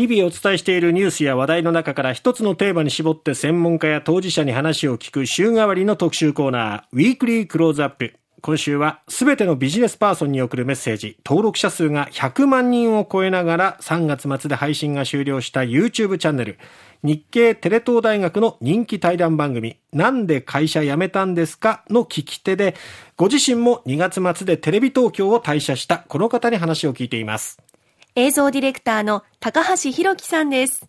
日々お伝えしているニュースや話題の中から一つのテーマに絞って専門家や当事者に話を聞く週替わりの特集コーナー、ウィークリークローズアップ。今週はすべてのビジネスパーソンに送るメッセージ、登録者数が100万人を超えながら3月末で配信が終了した YouTube チャンネル、日経テレ東大学の人気対談番組、なんで会社辞めたんですかの聞き手で、ご自身も2月末でテレビ東京を退社したこの方に話を聞いています。映像ディレクターの高橋弘樹さんです。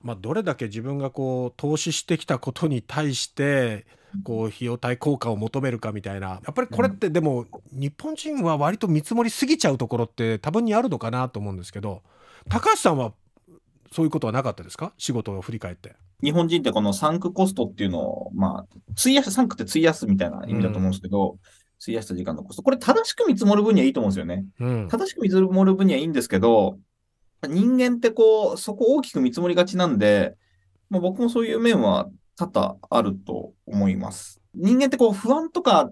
まあ、どれだけ自分がこう投資してきたことに対してこう費用対効果を求めるかみたいなやっぱりこれってでも日本人は割と見積もりすぎちゃうところって多分にあるのかなと思うんですけど高橋さんはそういうことはなかったですか？仕事を振り返って。日本人ってこのサンクコストっていうのを、まあ、費やす、サンクって費やすみたいな意味だと思うんですけど、うん費やした時間のコスト。これ正しく見積もる分にはいいと思うんですよね。うん、正しく見積もる分にはいいんですけど、人間ってこう、そこ大きく見積もりがちなんで、まあ、僕もそういう面は多々あると思います。人間ってこう不安とか、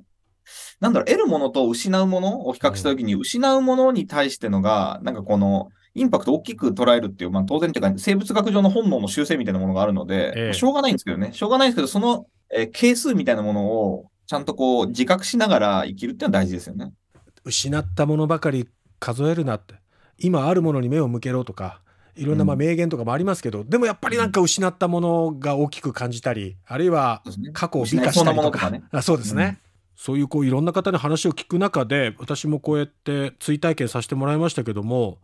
なんだろう、得るものと失うものを比較したときに、失うものに対してのが、なんかこの、インパクト大きく捉えるっていう、まあ当然というか、生物学上の本能の修正みたいなものがあるので、ええ、しょうがないんですけどね、しょうがないんですけど、その、えー、係数みたいなものをちゃんとこう自覚しながら生きるってのは大事ですよね。失ったものばかり数えるなって、今あるものに目を向けろとか、いろんなまあ名言とかもありますけど、うん、でもやっぱりなんか失ったものが大きく感じたり、あるいは過去を美化したりとか、そうですね。うん。そういうこういろんな方に話を聞く中で私もこうやって追体験させてもらいましたけども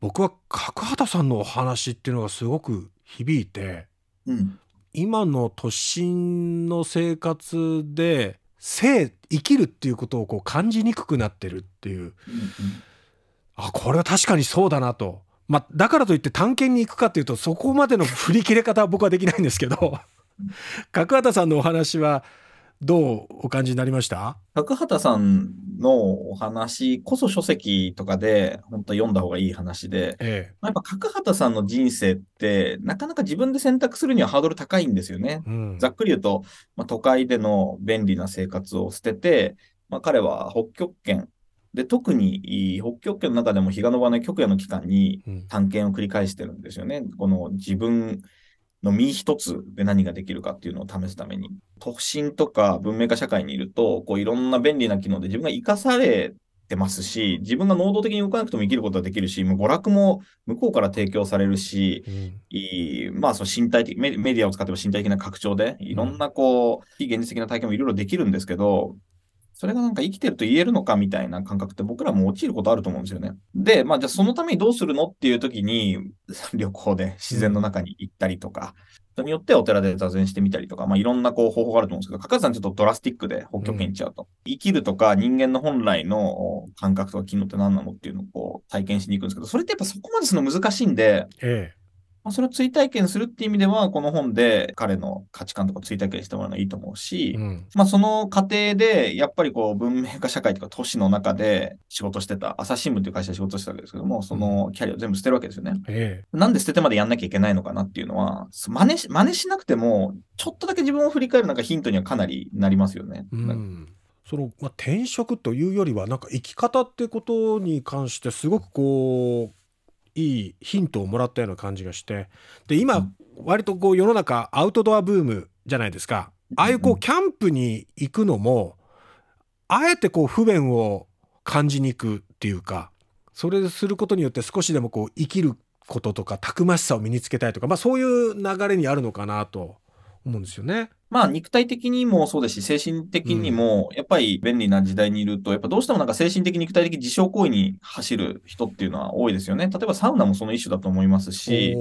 僕は角畑さんのお話っていうのがすごく響いて、うん、今の都心の生活で生生きるっていうことをこう感じにくくなってるっていう、うんうん、あこれは確かにそうだなと。まあ、だからといって探検に行くかっていうとそこまでの振り切れ方は僕はできないんですけど 角畑さんのお話はどうお感じになりました？角畑さんのお話こそ書籍とかで本当読んだ方がいい話で、ええ、やっぱ角畑さんの人生ってなかなか自分で選択するにはハードル高いんですよね。うん、ざっくり言うと、まあ、都会での便利な生活を捨てて、まあ、彼は北極圏で、特に北極圏の中でも日が昇らない極夜の期間に探検を繰り返してるんですよね。うん、この自分の身一つで何ができるかっていうのを試すために。都心とか文明化社会にいると、こういろんな便利な機能で自分が活かされてますし、自分が能動的に動かなくても生きることができるし、もう娯楽も向こうから提供されるし、うん、いまあその身体的メ、メディアを使っても身体的な拡張で、いろんなこう、非現実的な体験もいろいろできるんですけど、それがなんか生きてると言えるのかみたいな感覚って僕らも陥ることあると思うんですよね。で、まあじゃあそのためにどうするのっていう時に、旅行で自然の中に行ったりとか、人によってはお寺で座禅してみたりとか、まあいろんなこう方法があると思うんですけど、かかさんちょっとドラスティックで北極圏行っちゃうと、うん、生きるとか人間の本来の感覚とか機能って何なのっていうのをこう体験しに行くんですけど、それってやっぱそこまでするの難しいんで、ええまあ、それを追体験するっていう意味では、この本で彼の価値観とか追体験してもらうのはいいと思うし、うん、まあその過程で、やっぱりこう文明化社会とか都市の中で仕事してた、朝日新聞という会社で仕事してたわけですけども、そのキャリアを全部捨てるわけですよね。ええ、なんで捨ててまでやんなきゃいけないのかなっていうのは、真似し、真似しなくても、ちょっとだけ自分を振り返るなんかヒントにはかなりなりますよね。うんその、まあ、転職というよりはなんか生き方ってことに関してすごくこういいヒントをもらったような感じがして。で今割とこう世の中アウトドアブームじゃないですか。ああいうこうキャンプに行くのもあえてこう不便を感じに行くっていうかそれすることによって少しでもこう生きることとかたくましさを身につけたいとか、まあ、そういう流れにあるのかなと思うんですよね。まあ肉体的にもそうですし、精神的にも、やっぱり便利な時代にいると、やっぱどうしてもなんか精神的、肉体的自傷行為に走る人っていうのは多いですよね。例えばサウナもその一種だと思いますし、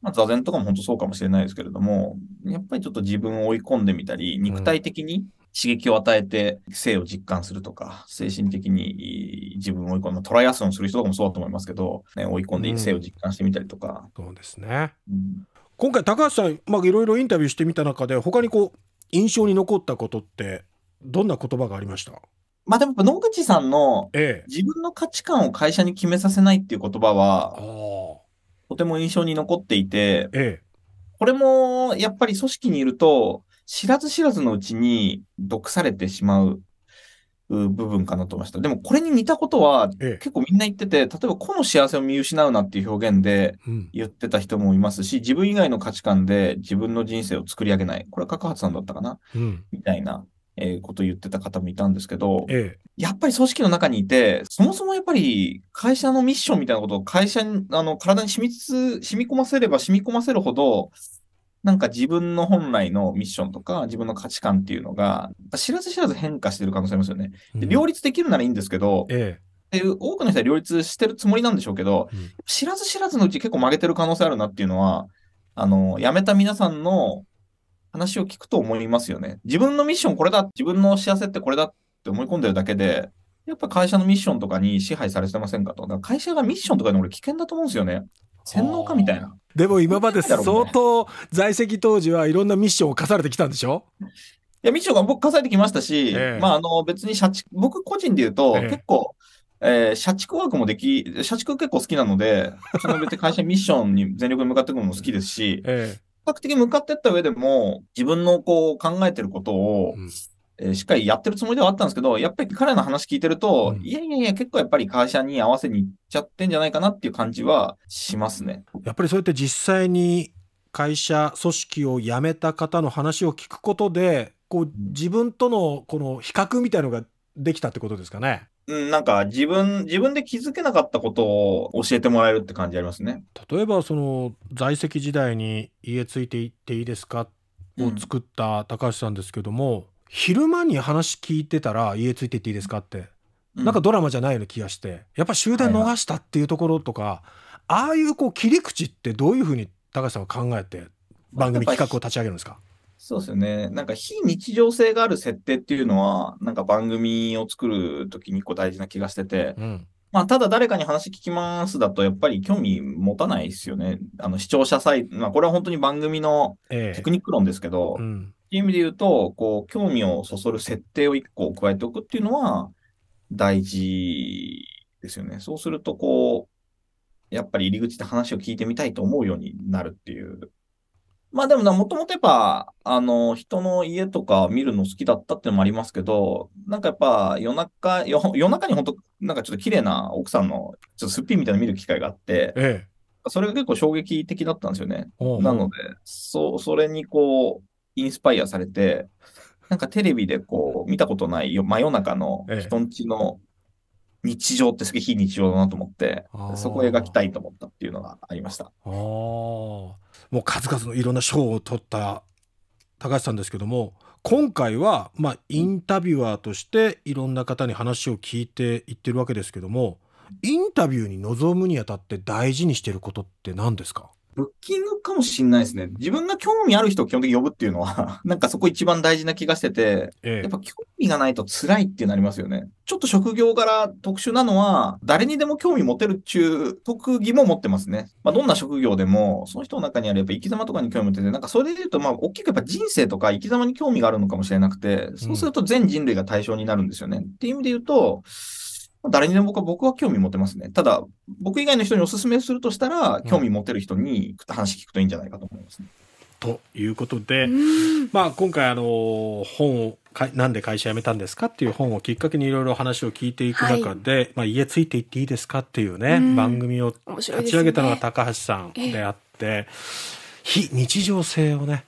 まあ、座禅とかも本当そうかもしれないですけれども、やっぱりちょっと自分を追い込んでみたり、肉体的に刺激を与えて性を実感するとか、精神的に自分を追い込む、トライアスロンする人とかもそうだと思いますけど、ね、追い込んで性を実感してみたりとか。うん、そうですね。うん今回高橋さん、まあ、いろいろインタビューしてみた中で他にこう印象に残ったことってどんな言葉がありました？まあでも野口さんの自分の価値観を会社に決めさせないっていう言葉は、とても印象に残っていて、ええ、これもやっぱり組織にいると知らず知らずのうちに毒されてしまう部分かなと思いました。でもこれに似たことは結構みんな言ってて、例えば個の幸せを見失うなっていう表現で言ってた人もいますし、自分以外の価値観で自分の人生を作り上げない。これは角発さんだったかな、うん、みたいな。えー、ことを言ってた方もいたんですけど、ええ、やっぱり組織の中にいて、そもそもやっぱり会社のミッションみたいなことを会社に、あの、体に染みつ、染み込ませれば染み込ませるほど、なんか自分の本来のミッションとか自分の価値観っていうのが、知らず知らず変化してる可能性ありますよね。で両立できるならいいんですけど、ええ、で多くの人は両立してるつもりなんでしょうけど、うん、知らず知らずのうち結構曲げてる可能性あるなっていうのは、あの、辞めた皆さんの話を聞くと思いますよね。自分のミッションこれだ、自分の幸せってこれだって思い込んでるだけで、やっぱ会社のミッションとかに支配されてませんかと。か会社がミッションとかに俺危険だと思うんですよね。洗脳かみたいな。でも今まで相当在籍当時はいろんなミッションを課されてきたんでしょ？いや、ミッションが僕課されてきましたし、ええ、まあ、あの、別に社畜、僕個人で言うと、え、結構、えー、社畜ワークもでき、社畜結構好きなので、その別に会社ミッションに全力で向かっていくのも好きですし、比較的向かっていった上でも、自分のこう考えてることを、うんえー、しっかりやってるつもりではあったんですけど、やっぱり彼の話聞いてると、うん、いやいやいや、結構やっぱり会社に合わせに行っちゃってんじゃないかなっていう感じはしますね。やっぱりそうやって実際に会社、組織を辞めた方の話を聞くことで、こう自分とのこの比較みたいのができたってことですかね？うん、なんか自分、自分で気づけなかったことを教えてもらえるって感じありますね。例えば、その在籍時代に家ついていっていいですか？を作った高橋さんですけども、昼間に話聞いてたら家ついていっていいですかって、うん、なんかドラマじゃないような気がして。やっぱ終電逃したっていうところとか、はいはい、ああいうこう切り口ってどういうふうに高橋さんは考えて番組企画を立ち上げるんですか？そうですよね。なんか非日常性がある設定っていうのは、なんか番組を作るときに一個大事な気がしてて、うん、まあ、ただ誰かに話聞きますだと、やっぱり興味持たないですよね。あの、視聴者サイト、まあ、これは本当に番組のテクニック論ですけど、ええうんいう意味で言うと、こう、興味をそそる設定を一個加えておくっていうのは大事ですよね。そうすると、こう、やっぱり入り口で話を聞いてみたいと思うようになるっていう。まあでもな、もともとやっぱ、あの、人の家とか見るの好きだったっていうのもありますけど、なんかやっぱ夜中、夜中に本当なんかちょっと綺麗な奥さんの、ちょっとすっぴんみたいなの見る機会があって、ええ、それが結構衝撃的だったんですよね。なので、そう、それにこう、インスパイアされて、なんかテレビでこう、見たことない真夜中の人んちの日常ってすげえ非日常だなと思って、そこを描きたいと思ったっていうのがありました。あもう数々のいろんな賞を取った高橋さんですけども、今回は、まあ、インタビュアーとしていろんな方に話を聞いていってるわけですけども、インタビューに臨むにあたって大事にしてることって何ですか？ブッキングかもしんないですね。自分が興味ある人を基本的に呼ぶっていうのは なんかそこ一番大事な気がしてて、ええ、やっぱ興味がないと辛いってなりますよね。ちょっと職業柄特殊なのは、誰にでも興味持てるっちゅう特技も持ってますね。まあ、どんな職業でも、その人の中にあるやっぱ生き様とかに興味持ってて、なんかそれで言うと、まあ、大きくやっぱ人生とか生き様に興味があるのかもしれなくて、そうすると全人類が対象になるんですよね。うん、っていう意味で言うと、誰にでも僕は僕は興味持てますね。ただ、僕以外の人にお勧めするとしたら、興味持てる人に話聞くといいんじゃないかと思いますね。ということで、まあ、今回あの本をなんで会社辞めたんですかっていう本をきっかけにいろいろ話を聞いていく中で、はい、まあ、家ついていっていいですかっていうね、番組を立ち上げたのが高橋さんであって、非日常性をね、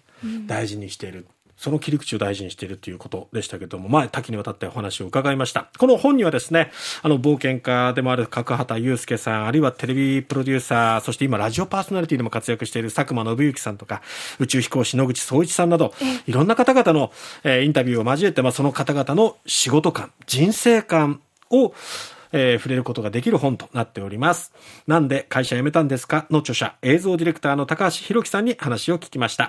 大事にしている。その切り口を大事にしているということでしたけども、まあ、多岐にわたってお話を伺いました。この本にはですね、あの、冒険家でもある角畑祐介さん、あるいはテレビプロデューサー、そして今、ラジオパーソナリティでも活躍している佐久間信之さんとか、宇宙飛行士野口聡一さんなど、いろんな方々の、えー、インタビューを交えて、まあ、その方々の仕事観、人生観を、えー、触れることができる本となっております。なんで会社辞めたんですか？の著者、映像ディレクターの高橋弘樹さんに話を聞きました。